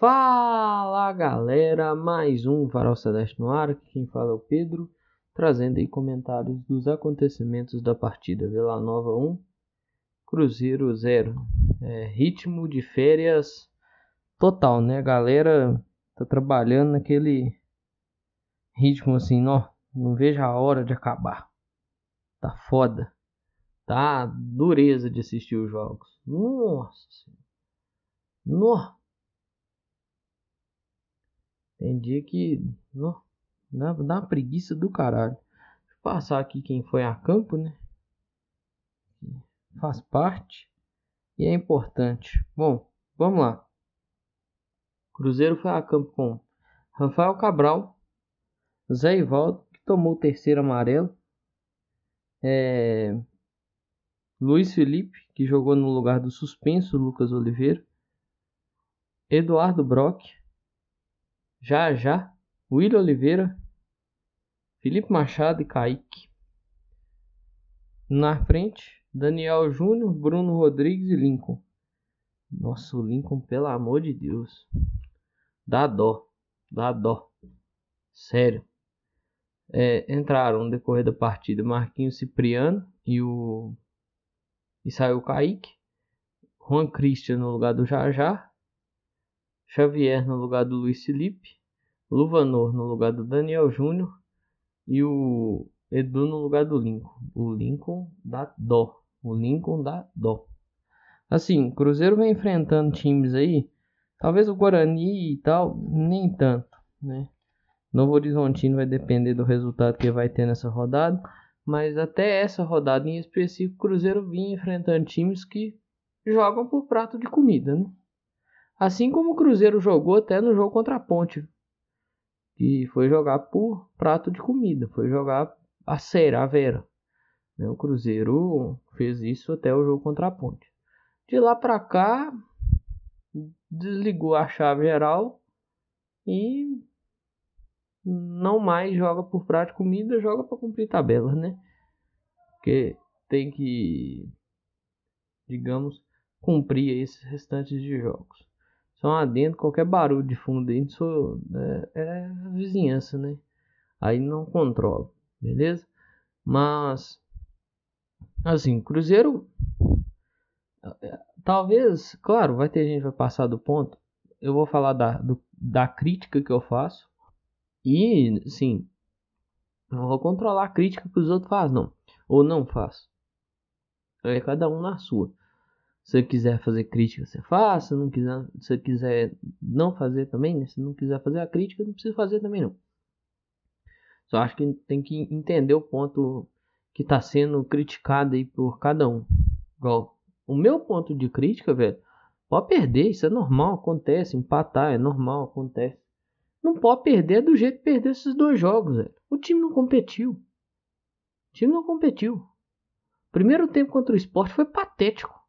Fala galera, mais um Farol Celeste no ar, quem fala é o Pedro, trazendo aí comentários dos acontecimentos da partida Vila Nova 1, Cruzeiro 0. É, ritmo de férias total, né? A galera tá trabalhando naquele ritmo assim, ó, não vejo a hora de acabar. Tá foda. Tá dureza de assistir os jogos. Nossa Nossa. Tem dia que. Não, dá, uma preguiça do caralho. Deixa eu passar aqui quem foi a campo, né? Faz parte. E é importante. Bom, vamos lá. Cruzeiro foi a campo com Rafael Cabral, Zé Ivaldo, que tomou o terceiro amarelo. É... Luiz Felipe, que jogou no lugar do suspenso Lucas Oliveira. Eduardo Brock, já Já, William Oliveira, Felipe Machado e Kaique. Na frente, Daniel Júnior, Bruno Rodrigues e Lincoln. Nossa, o Lincoln, pelo amor de Deus. Dá dó, dá dó. Sério. É, entraram no decorrer da partida Marquinhos Cipriano e o. E saiu o Kaique. Juan Christian no lugar do Jajá. Xavier no lugar do Luiz Felipe, Luvanor no lugar do Daniel Júnior e o Edu no lugar do Lincoln. O Lincoln dá dó. O Lincoln dá dó. Assim, Cruzeiro vem enfrentando times aí, talvez o Guarani e tal, nem tanto, né? Novo Horizontino vai depender do resultado que vai ter nessa rodada, mas até essa rodada em específico, Cruzeiro vinha enfrentando times que jogam por prato de comida, né? Assim como o Cruzeiro jogou até no jogo contra a Ponte. Que foi jogar por prato de comida. Foi jogar a sério, a vera. Né, o Cruzeiro fez isso até o jogo contra a Ponte. De lá para cá, desligou a chave geral e não mais joga por prato de comida, joga para cumprir tabelas, né? Porque tem que, digamos, cumprir esses restantes de jogos. Só adentro, qualquer barulho de fundo dentro é, é vizinhança, né? Aí não controla, beleza? Mas, assim, Cruzeiro, talvez, claro, vai ter gente que vai passar do ponto. Eu vou falar da, do, da crítica que eu faço. E, sim, não vou controlar a crítica que os outros fazem, não. Ou não faço. É cada um na sua. Se você quiser fazer crítica, você faça. Se não quiser, se quiser não fazer também, né? Se não quiser fazer a crítica, não precisa fazer também não. Só acho que tem que entender o ponto que está sendo criticado aí por cada um. Igual, o meu ponto de crítica, velho, pode perder, isso é normal, acontece, empatar é normal, acontece. Não pode perder do jeito que perdeu esses dois jogos, velho. O time não competiu. O time não competiu. Primeiro tempo contra o esporte foi patético.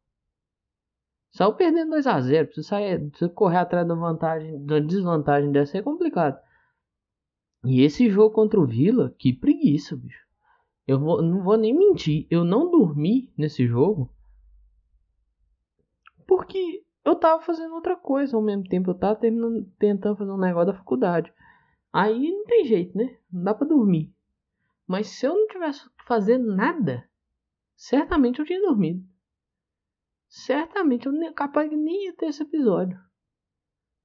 Saiu perdendo 2 a 0 Pra você, sair, correr atrás da vantagem, da desvantagem dessa é complicado. E esse jogo contra o Vila, que preguiça, bicho. Eu vou, não vou nem mentir. Eu não dormi nesse jogo. Porque eu tava fazendo outra coisa ao mesmo tempo. Eu tava terminando, tentando fazer um negócio da faculdade. Aí não tem jeito, né? Não dá pra dormir. Mas se eu não tivesse fazendo nada, certamente eu tinha dormido certamente eu nem, capaz de nem ia ter esse episódio.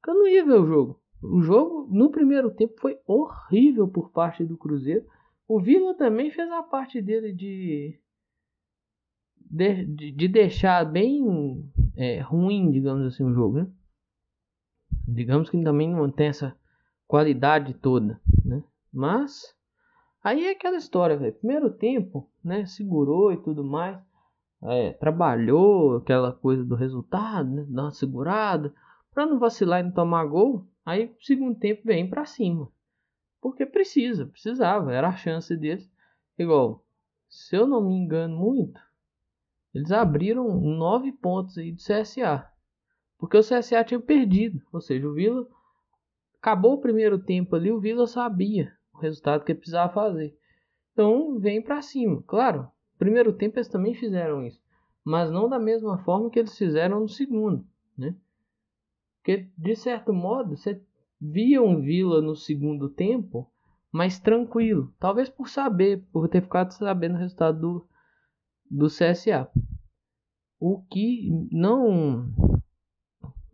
Eu não ia ver o jogo. O jogo, no primeiro tempo, foi horrível por parte do Cruzeiro. O Vila também fez a parte dele de. de, de, de deixar bem é, ruim, digamos assim, o jogo, né? Digamos que também não tem essa qualidade toda, né? Mas. Aí é aquela história, velho. Primeiro tempo, né? Segurou e tudo mais é, trabalhou aquela coisa do resultado, né? Uma segurada, para não vacilar e não tomar gol. Aí, segundo tempo, vem para cima. Porque precisa, precisava, era a chance deles. Igual, se eu não me engano muito, eles abriram nove pontos aí do CSA. Porque o CSA tinha perdido. Ou seja, o Vila acabou o primeiro tempo ali, o Vila sabia o resultado que precisava fazer. Então vem para cima. Claro, primeiro tempo eles também fizeram isso, mas não da mesma forma que eles fizeram no segundo, né? Porque, de certo modo, você via um Vila no segundo tempo mais tranquilo. Talvez por saber, por ter ficado sabendo o resultado do, do CSA. O que não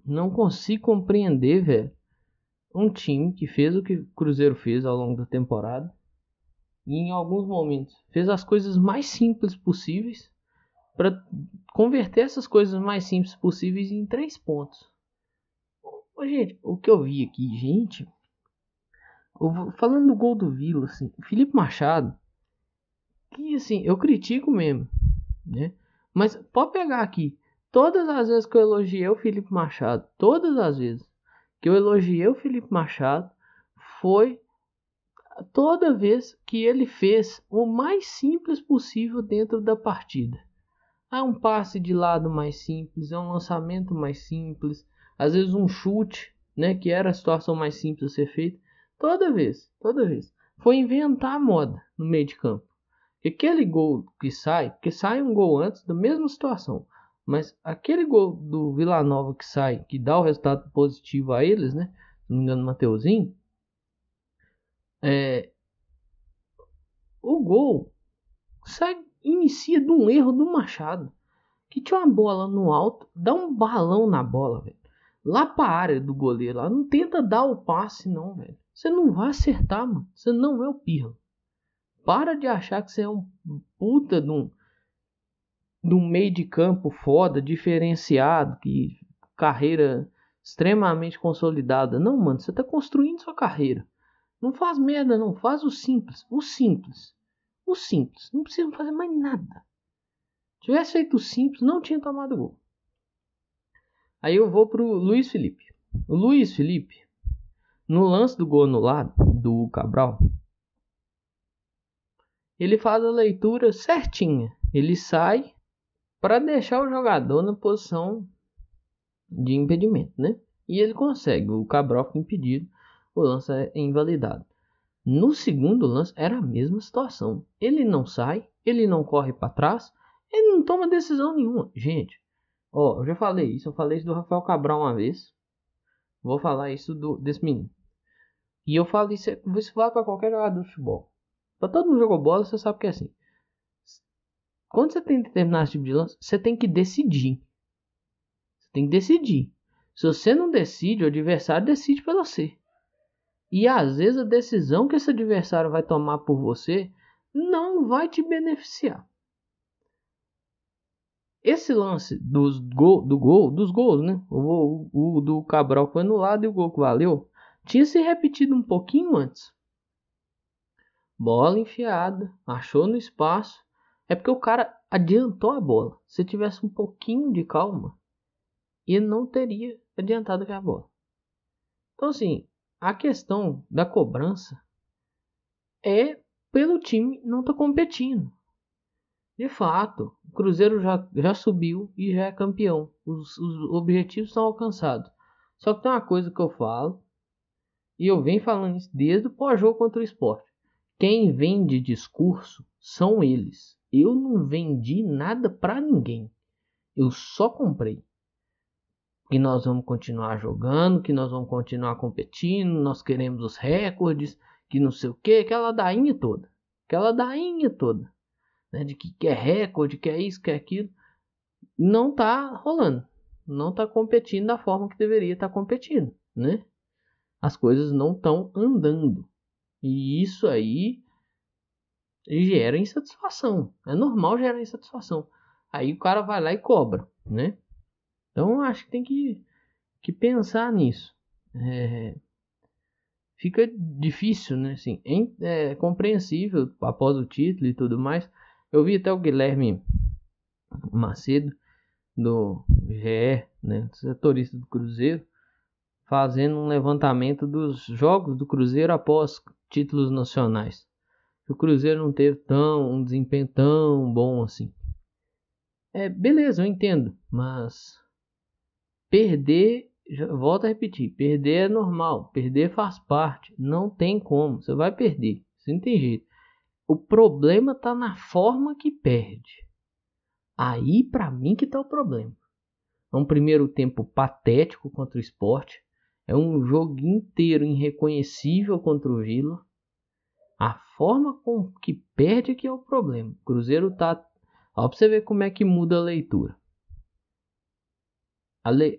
não consigo compreender, velho. Um time que fez o que o Cruzeiro fez ao longo da temporada e em alguns momentos fez as coisas mais simples possíveis para converter essas coisas mais simples possíveis em três pontos. Ô, gente, o que eu vi aqui, gente, falando do gol do Vila, assim, Felipe Machado, que assim, eu critico mesmo, né? Mas pode pegar aqui, todas as vezes que eu elogiei o Felipe Machado, todas as vezes que eu elogiei o Felipe Machado, foi toda vez que ele fez o mais simples possível dentro da partida. É um passe de lado mais simples, é um lançamento mais simples, às vezes um chute, né, que era a situação mais simples a ser feita, toda vez, toda vez. Foi inventar a moda no meio de campo. Aquele gol que sai, que sai um gol antes da mesma situação, mas aquele gol do Vila Nova que sai, que dá o resultado positivo a eles, né? Se não me engano, Mateuzinho, é, o gol sai, inicia de um erro do Machado, que tinha uma bola no alto, dá um balão na bola, velho. Lá pra área do goleiro, lá, não tenta dar o passe, não, velho. Você não vai acertar, mano. Você não é o Pirlo. Para de achar que você é um puta de um, de um meio de campo foda, diferenciado, que carreira extremamente consolidada. Não, mano, você tá construindo sua carreira. Não faz merda, não. Faz o simples. O simples. O simples. Não precisa fazer mais nada. Se tivesse feito o simples, não tinha tomado gol. Aí eu vou pro Luiz Felipe. O Luiz Felipe, no lance do gol anulado do Cabral, ele faz a leitura certinha. Ele sai para deixar o jogador na posição de impedimento, né? E ele consegue. O Cabral fica impedido o lance é invalidado. No segundo lance era a mesma situação. Ele não sai, ele não corre para trás, ele não toma decisão nenhuma. Gente, ó, eu já falei isso, eu falei isso do Rafael Cabral uma vez. Vou falar isso do, desse menino. E eu falo isso, isso vale para qualquer jogador de futebol. Para todo mundo jogou bola, você sabe que é assim. Quando você tem determinado tipo de lance, você tem que decidir. Você tem que decidir. Se você não decide, o adversário decide para você. E às vezes a decisão que esse adversário vai tomar por você não vai te beneficiar. Esse lance dos gol, do gol, dos gols, né? O, o, o do Cabral foi anulado e o gol que valeu tinha se repetido um pouquinho antes. Bola enfiada, achou no espaço. É porque o cara adiantou a bola. Se tivesse um pouquinho de calma, ele não teria adiantado a bola. Então, assim, a questão da cobrança é pelo time não estar tá competindo. De fato, o Cruzeiro já, já subiu e já é campeão. Os, os objetivos são alcançados. Só que tem uma coisa que eu falo, e eu venho falando isso desde o pós-jogo contra o esporte. Quem vende discurso são eles. Eu não vendi nada para ninguém. Eu só comprei que nós vamos continuar jogando, que nós vamos continuar competindo, nós queremos os recordes, que não sei o que, aquela dainha toda, aquela dainha toda, né, de que quer recorde, quer isso, quer aquilo, não tá rolando, não tá competindo da forma que deveria estar tá competindo, né? As coisas não estão andando. E isso aí gera insatisfação. É normal gerar insatisfação. Aí o cara vai lá e cobra, né? Então acho que tem que, que pensar nisso. É, fica difícil, né? Assim, é, é compreensível após o título e tudo mais. Eu vi até o Guilherme Macedo do GE, né, setorista do Cruzeiro, fazendo um levantamento dos jogos do Cruzeiro após títulos nacionais. O Cruzeiro não teve tão um desempenho tão bom assim. É, beleza, eu entendo, mas Perder, volto a repetir, perder é normal, perder faz parte, não tem como, você vai perder, isso não tem jeito. O problema está na forma que perde. Aí para mim que tá o problema. É um primeiro tempo patético contra o esporte. É um jogo inteiro irreconhecível contra o Vila. A forma com que perde é que é o problema. O Cruzeiro tá. Ó, pra você ver como é que muda a leitura.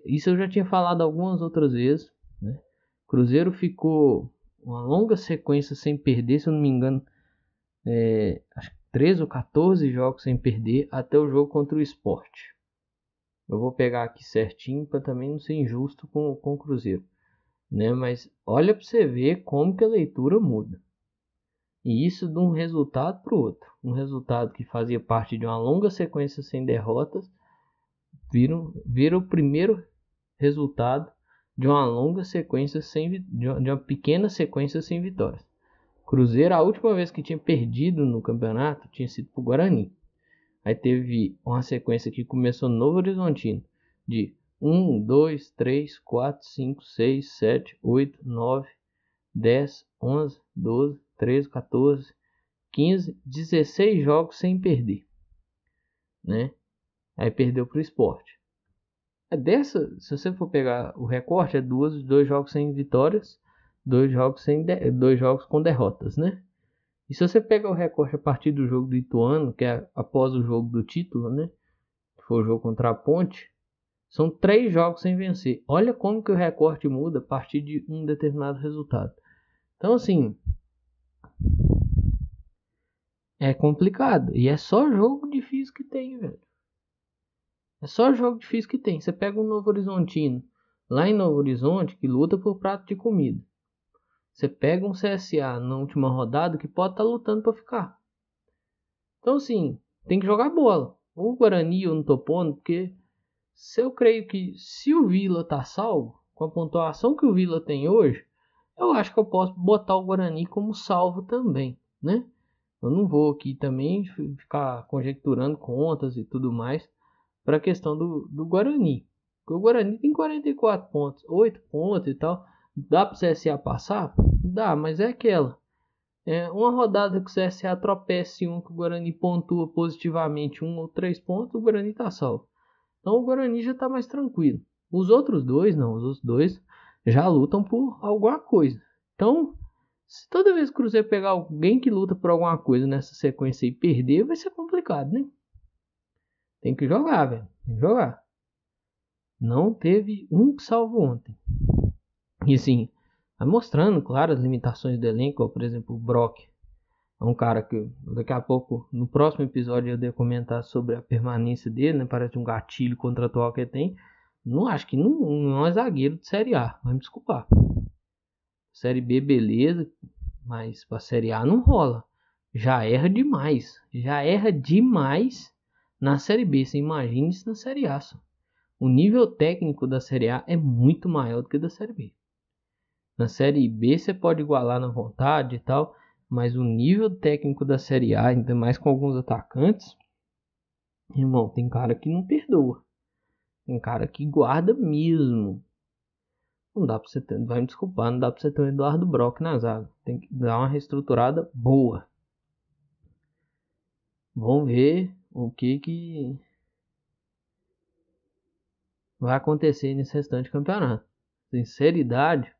Isso eu já tinha falado algumas outras vezes. Né? Cruzeiro ficou uma longa sequência sem perder, se eu não me engano, é, acho que 13 ou 14 jogos sem perder até o jogo contra o esporte. Eu vou pegar aqui certinho para também não ser injusto com, com o Cruzeiro. Né? Mas olha para você ver como que a leitura muda. E isso de um resultado para o outro. Um resultado que fazia parte de uma longa sequência sem derrotas, vira, vira o primeiro resultado de uma longa sequência sem de uma, de uma pequena sequência sem vitórias. Cruzeiro, a última vez que tinha perdido no campeonato tinha sido para o Guarani. Aí teve uma sequência que começou no Novo Horizontino de 1, 2, 3, 4, 5, 6, 7, 8, 9, 10, 11, 12, 13, 14, 15, 16 jogos sem perder. Né? Aí perdeu para o esporte. É dessa, se você for pegar o recorte, é duas, dois jogos sem vitórias, dois jogos, sem de, dois jogos com derrotas, né? E se você pegar o recorte a partir do jogo do Ituano, que é após o jogo do título, né? Que foi o jogo contra a Ponte, são três jogos sem vencer. Olha como que o recorte muda a partir de um determinado resultado. Então, assim, é complicado. E é só jogo difícil que tem, velho. É só jogo difícil que tem. Você pega um Novo Horizontino, lá em Novo Horizonte, que luta por prato de comida. Você pega um CSA na última rodada que pode estar tá lutando para ficar. Então, assim, tem que jogar bola. O Guarani eu não tô pondo, porque se eu creio que se o Vila tá salvo, com a pontuação que o Vila tem hoje, eu acho que eu posso botar o Guarani como salvo também, né? Eu não vou aqui também ficar conjecturando contas e tudo mais para a questão do, do Guarani. Porque o Guarani tem 44 pontos, 8 pontos e tal. Dá para o CSA passar? Dá, mas é aquela. É uma rodada que o CSA tropece um que o Guarani pontua positivamente um ou três pontos, o Guarani está salvo. Então o Guarani já está mais tranquilo. Os outros dois não, os outros dois já lutam por alguma coisa. Então, se toda vez que o Cruzeiro pegar alguém que luta por alguma coisa nessa sequência e perder, vai ser complicado, né? Tem que jogar, velho. Tem que jogar. Não teve um salvo ontem. E assim, vai mostrando, claro, as limitações do elenco. Por exemplo, o Brock. É um cara que daqui a pouco, no próximo episódio, eu devo comentar sobre a permanência dele, né? Parece um gatilho contratual que ele tem. Não acho que não, não é zagueiro de Série A. Vai me desculpar. Série B, beleza. Mas pra Série A não rola. Já erra demais. Já erra demais na Série B. Você imagina isso na Série A. Só. O nível técnico da Série A é muito maior do que da Série B. Na Série B você pode igualar na vontade e tal, mas o nível técnico da Série A, ainda mais com alguns atacantes, irmão, tem cara que não perdoa. Tem cara que guarda mesmo. Não dá pra você ter, vai me desculpar, não dá pra você ter o Eduardo Brock na zaga. Tem que dar uma reestruturada boa. Vamos ver o que que vai acontecer nesse restante campeonato. Sinceridade,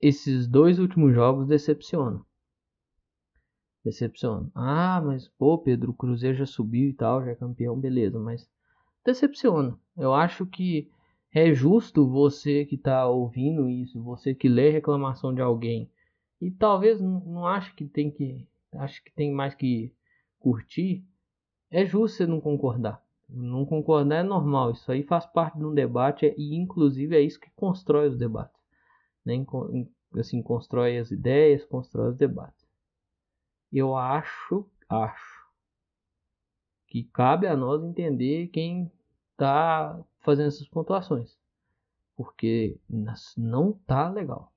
esses dois últimos jogos decepcionam. Decepcionam. Ah, mas pô, Pedro, o Cruzeiro já subiu e tal, já é campeão, beleza, mas decepciona. Eu acho que é justo você que está ouvindo isso, você que lê reclamação de alguém e talvez não, não ache que tem que, acho que tem mais que curtir, é justo você não concordar. Não concordar é normal, isso aí faz parte de um debate e inclusive é isso que constrói os debates. Né? Assim, constrói as ideias, constrói os debates. Eu acho, acho que cabe a nós entender quem está fazendo essas pontuações. Porque não tá legal.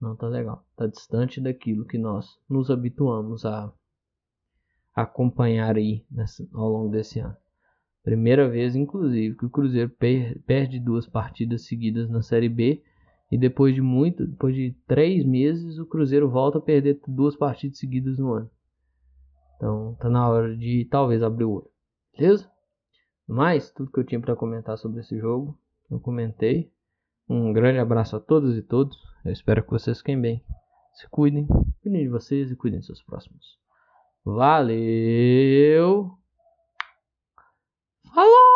Não tá legal. Tá distante daquilo que nós nos habituamos a acompanhar aí nessa, ao longo desse ano. Primeira vez, inclusive, que o Cruzeiro per, perde duas partidas seguidas na Série B e depois de muito, depois de três meses, o Cruzeiro volta a perder duas partidas seguidas no ano. Então tá na hora de talvez abrir o olho. Beleza? Mas tudo que eu tinha para comentar sobre esse jogo, eu comentei. Um grande abraço a todos e todos. Eu espero que vocês fiquem bem. Se cuidem, cuidem de vocês e cuidem dos seus próximos. Valeu! Falou!